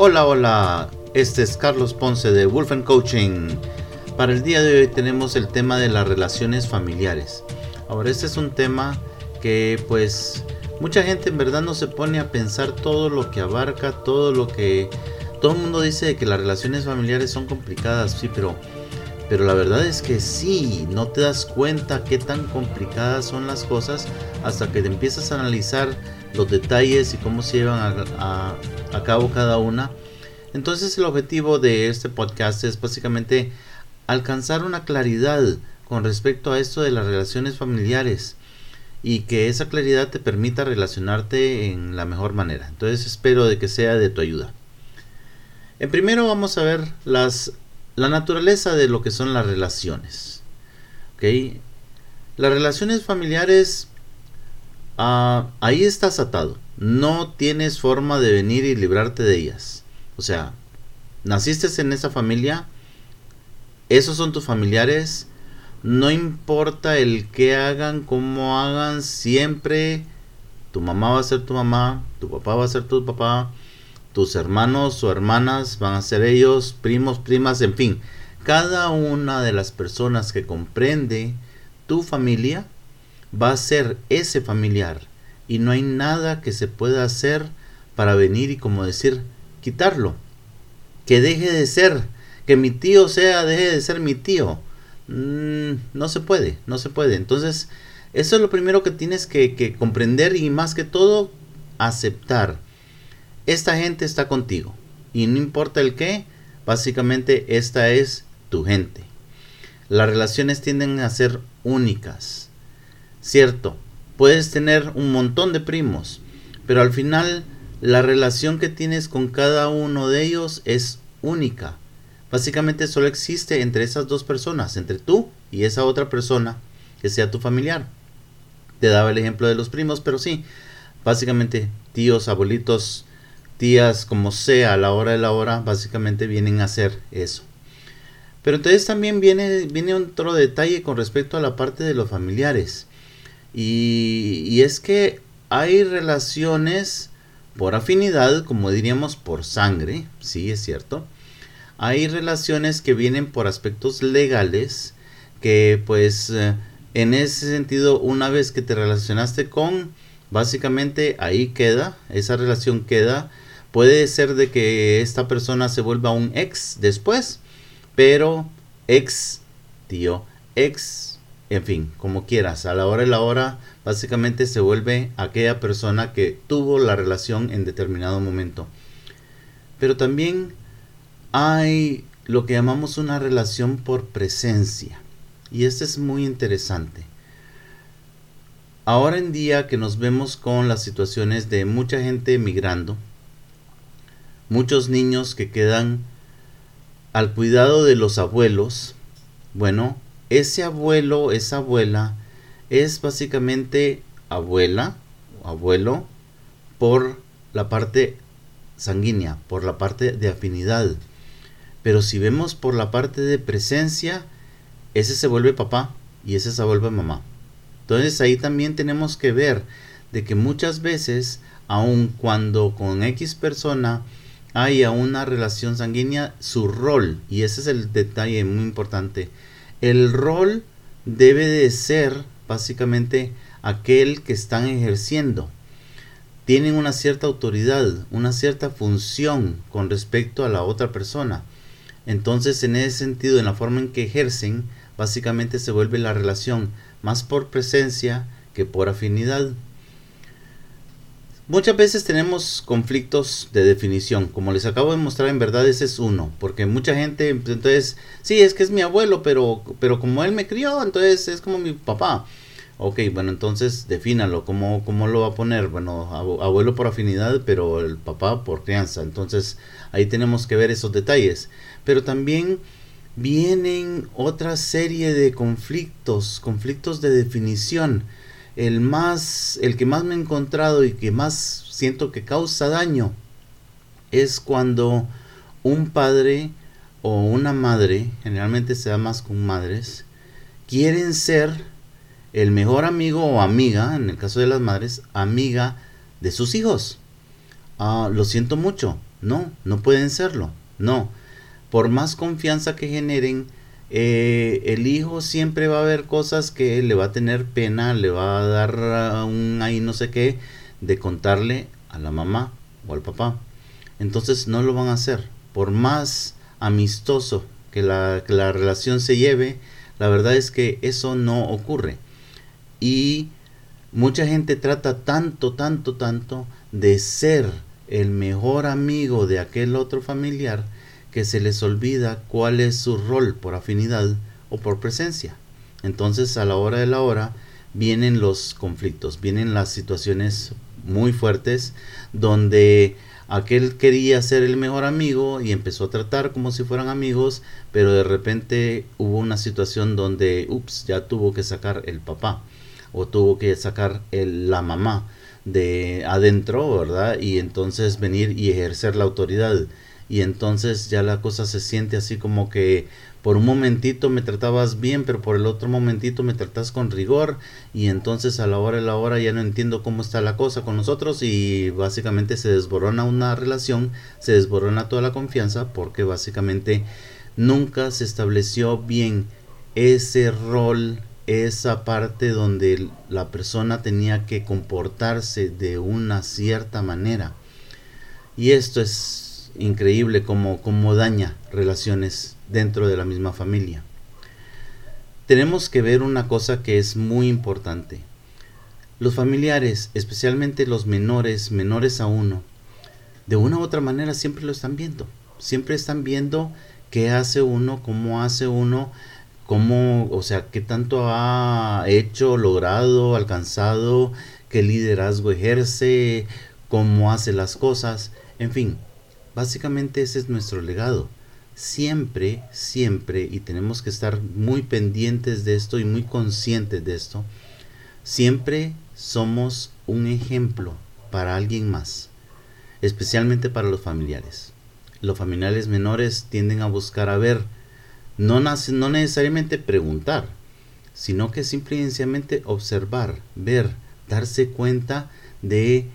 Hola, hola, este es Carlos Ponce de Wolfen Coaching. Para el día de hoy tenemos el tema de las relaciones familiares. Ahora, este es un tema que pues mucha gente en verdad no se pone a pensar todo lo que abarca, todo lo que... Todo el mundo dice que las relaciones familiares son complicadas, sí, pero, pero la verdad es que sí, no te das cuenta qué tan complicadas son las cosas hasta que te empiezas a analizar los detalles y cómo se llevan a, cabo cada una. Entonces el objetivo de este podcast es básicamente alcanzar una claridad con respecto a esto de las relaciones familiares y que esa claridad te permita relacionarte en la mejor manera. Entonces espero de que sea de tu ayuda. En primero vamos a ver las, la naturaleza de lo que son las relaciones. ¿Okay? Las relaciones familiares Ah, ahí estás atado. No tienes forma de venir y librarte de ellas. O sea, naciste en esa familia, esos son tus familiares, no importa el que hagan, cómo hagan, siempre tu mamá va a ser tu mamá, tu papá va a ser tu papá, tus hermanos o hermanas van a ser ellos, primos, primas, en fin. Cada una de las personas que comprende tu familia va a ser ese familiar. Y no hay nada que se pueda hacer para venir y como decir quitarlo. Que deje de ser que mi tío sea deje de ser mi tío. Mm, no se puede no se puede. Entonces eso es lo primero que tienes que, que comprender y más que todo aceptar. Esta gente está contigo. Y no importa el qué básicamente esta es tu gente. Las relaciones tienden a ser únicas Cierto, puedes tener un montón de primos, pero al final la relación que tienes con cada uno de ellos es única. Básicamente solo existe entre esas dos personas, entre tú y esa otra persona que sea tu familiar. Te daba el ejemplo de los primos, pero sí, básicamente tíos, abuelitos, tías, como sea, a la hora de la hora, básicamente vienen a hacer eso. Pero entonces también viene, viene otro detalle con respecto a la parte de los familiares. Y, es que hay relaciones por afinidad, como diríamos por sangre, sí es cierto. Hay relaciones que vienen por aspectos legales, que pues eh, en ese sentido una vez que te relacionaste con, básicamente ahí queda, esa relación queda. Puede ser de que esta persona se vuelva un ex después, pero ex tío, ex en fin, como quieras, a la hora de la hora básicamente se vuelve aquella persona que tuvo la relación en determinado momento. Pero también hay lo que llamamos una relación por presencia. Y esto es muy interesante. Ahora en día que nos vemos con las situaciones de mucha gente emigrando, muchos niños que quedan al cuidado de los abuelos, bueno, ese abuelo, esa abuela, es básicamente abuela abuelo por la parte sanguínea, por la parte de afinidad. Pero si vemos por la parte de presencia, ese se vuelve papá y ese se vuelve mamá. Entonces ahí también tenemos que ver de que muchas veces, aun cuando con X persona haya una relación sanguínea, su rol, y ese es el detalle muy importante, el rol debe de ser básicamente aquel que están ejerciendo. Tienen una cierta autoridad, una cierta función con respecto a la otra persona. Entonces, en ese sentido, en la forma en que ejercen, básicamente se vuelve la relación más por presencia que por afinidad. Muchas veces tenemos conflictos de definición, como les acabo de mostrar, en verdad ese es uno, porque mucha gente, pues, entonces, sí, es que es mi abuelo, pero, pero como él me crió, entonces es como mi papá. Ok, bueno, entonces defínalo, ¿cómo, cómo lo va a poner? Bueno, abuelo por afinidad, pero el papá por crianza, entonces ahí tenemos que ver esos detalles. Pero también vienen otra serie de conflictos, conflictos de definición el más, el que más me he encontrado y que más siento que causa daño es cuando un padre o una madre, generalmente se da más con madres, quieren ser el mejor amigo o amiga, en el caso de las madres, amiga de sus hijos. Ah, lo siento mucho, No, no pueden serlo. No. Por más confianza que generen, eh, el hijo siempre va a ver cosas que le va a tener pena, le va a dar un ahí no sé qué de contarle a la mamá o al papá. Entonces no lo van a hacer. Por más amistoso que la relación se lleve, la verdad es que eso no ocurre. Y mucha gente trata tanto, tanto, tanto de ser el mejor amigo de aquel otro familiar que se les olvida cuál es su rol por afinidad o por presencia. Entonces a la hora de la hora vienen los conflictos, vienen las situaciones muy fuertes donde aquel quería ser el mejor amigo y empezó a tratar como si fueran amigos, pero de repente hubo una situación donde, ups, ya tuvo que sacar el papá o tuvo que sacar el, la mamá de adentro, ¿verdad? Y entonces venir y ejercer la autoridad y entonces ya la cosa se siente así como que por un momentito me tratabas bien, pero por el otro momentito me tratas con rigor y entonces a la hora de la hora ya no entiendo cómo está la cosa con nosotros y básicamente se desborona una relación, se desborona toda la confianza porque básicamente nunca se estableció bien ese rol, esa parte donde la persona tenía que comportarse de una cierta manera. Y esto es increíble como, como daña relaciones dentro de la misma familia. Tenemos que ver una cosa que es muy importante. Los familiares, especialmente los menores, menores a uno, de una u otra manera siempre lo están viendo. Siempre están viendo qué hace uno, cómo hace uno, cómo, o sea, qué tanto ha hecho, logrado, alcanzado, qué liderazgo ejerce, cómo hace las cosas, en fin, Básicamente ese es nuestro legado. Siempre, siempre, y tenemos que estar muy pendientes de esto y muy conscientes de esto, siempre somos un ejemplo para alguien más, especialmente para los familiares. Los familiares menores tienden a buscar a ver, no, no necesariamente preguntar, sino que simplemente observar, ver, darse cuenta de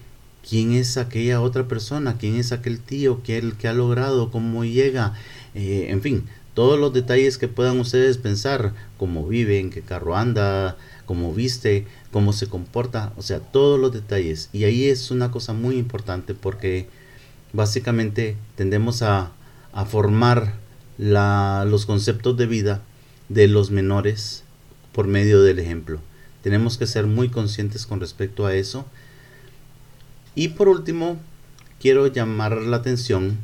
quién es aquella otra persona, quién es aquel tío, quién que ha logrado, cómo llega, eh, en fin, todos los detalles que puedan ustedes pensar, cómo vive, en qué carro anda, cómo viste, cómo se comporta, o sea, todos los detalles. Y ahí es una cosa muy importante porque básicamente tendemos a, formar los conceptos de vida de los menores por medio del ejemplo. Tenemos que ser muy conscientes con respecto a eso y por último, quiero llamar la atención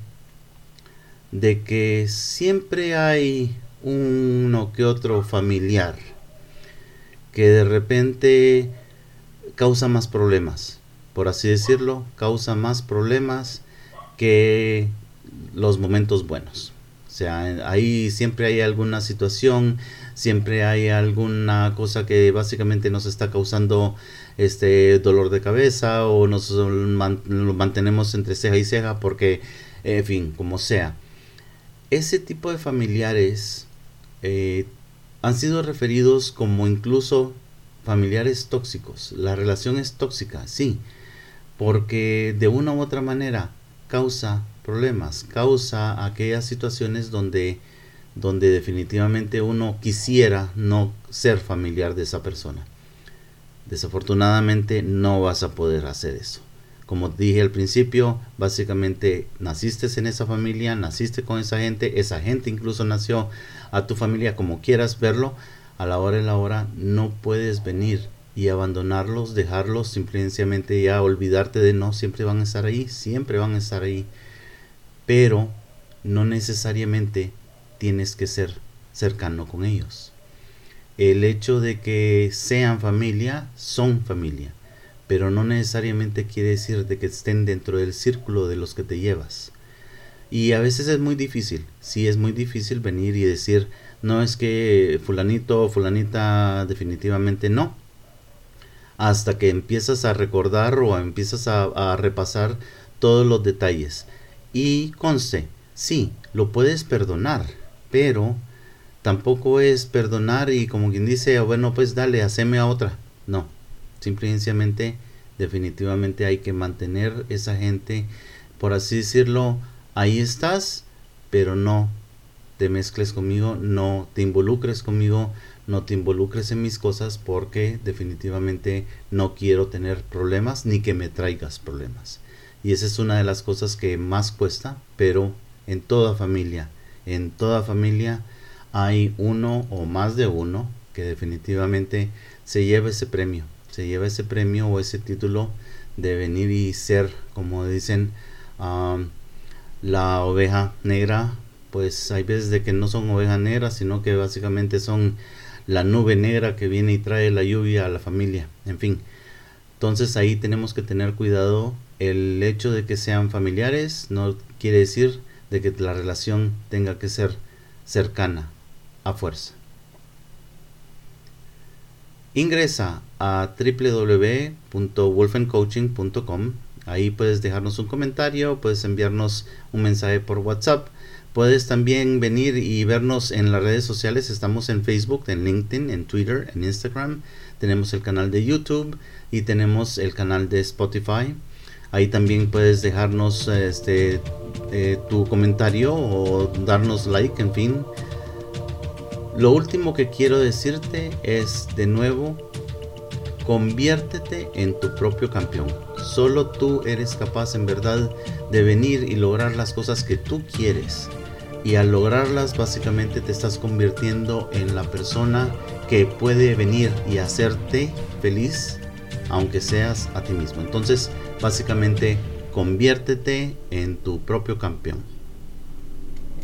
de que siempre hay uno que otro familiar que de repente causa más problemas, por así decirlo, causa más problemas que los momentos buenos. O sea, ahí siempre hay alguna situación, siempre hay alguna cosa que básicamente nos está causando este dolor de cabeza o nos mantenemos entre ceja y ceja porque, en fin, como sea. Ese tipo de familiares eh, han sido referidos como incluso familiares tóxicos. La relación es tóxica, sí, porque de una u otra manera causa problemas, causa aquellas situaciones donde, donde definitivamente uno quisiera no ser familiar de esa persona. Desafortunadamente no vas a poder hacer eso. Como dije al principio, básicamente naciste en esa familia, naciste con esa gente, esa gente incluso nació a tu familia como quieras verlo, a la hora y la hora no puedes venir y abandonarlos, dejarlos, simplemente ya olvidarte de no, siempre van a estar ahí, siempre van a estar ahí, pero no necesariamente tienes que ser cercano con ellos el hecho de que sean familia, son familia, pero no necesariamente quiere decir de que estén dentro del círculo de los que te llevas. Y a veces es muy difícil, sí es muy difícil venir y decir, no es que fulanito o fulanita definitivamente no. Hasta que empiezas a recordar o empiezas a, a repasar todos los detalles. Y conste, sí, lo puedes perdonar, pero tampoco es perdonar y como quien dice, bueno, pues dale, haceme a otra. No, simplemente definitivamente hay que mantener esa gente, por así decirlo, ahí estás, pero no te mezcles conmigo, no te involucres conmigo, no te involucres en mis cosas porque definitivamente no quiero tener problemas ni que me traigas problemas. Y esa es una de las cosas que más cuesta, pero en toda familia, en toda familia hay uno o más de uno que definitivamente se lleva ese premio, se lleva ese premio o ese título de venir y ser, como dicen, la oveja negra, pues hay veces de que no son ovejas negras, sino que básicamente son la nube negra que viene y trae la lluvia a la familia, en fin. Entonces ahí tenemos que tener cuidado. El hecho de que sean familiares no quiere decir de que la relación tenga que ser cercana fuerza. Ingresa a www.wolfencoaching.com. Ahí puedes dejarnos un comentario, puedes enviarnos un mensaje por WhatsApp. Puedes también venir y vernos en las redes sociales. Estamos en Facebook, en LinkedIn, en Twitter, en Instagram. Tenemos el canal de YouTube y tenemos el canal de Spotify. Ahí también puedes dejarnos este, eh, tu comentario o darnos like, en fin. Lo último que quiero decirte es de nuevo, conviértete en tu propio campeón. Solo tú eres capaz en verdad de venir y lograr las cosas que tú quieres. Y al lograrlas básicamente te estás convirtiendo en la persona que puede venir y hacerte feliz aunque seas a ti mismo. Entonces básicamente conviértete en tu propio campeón.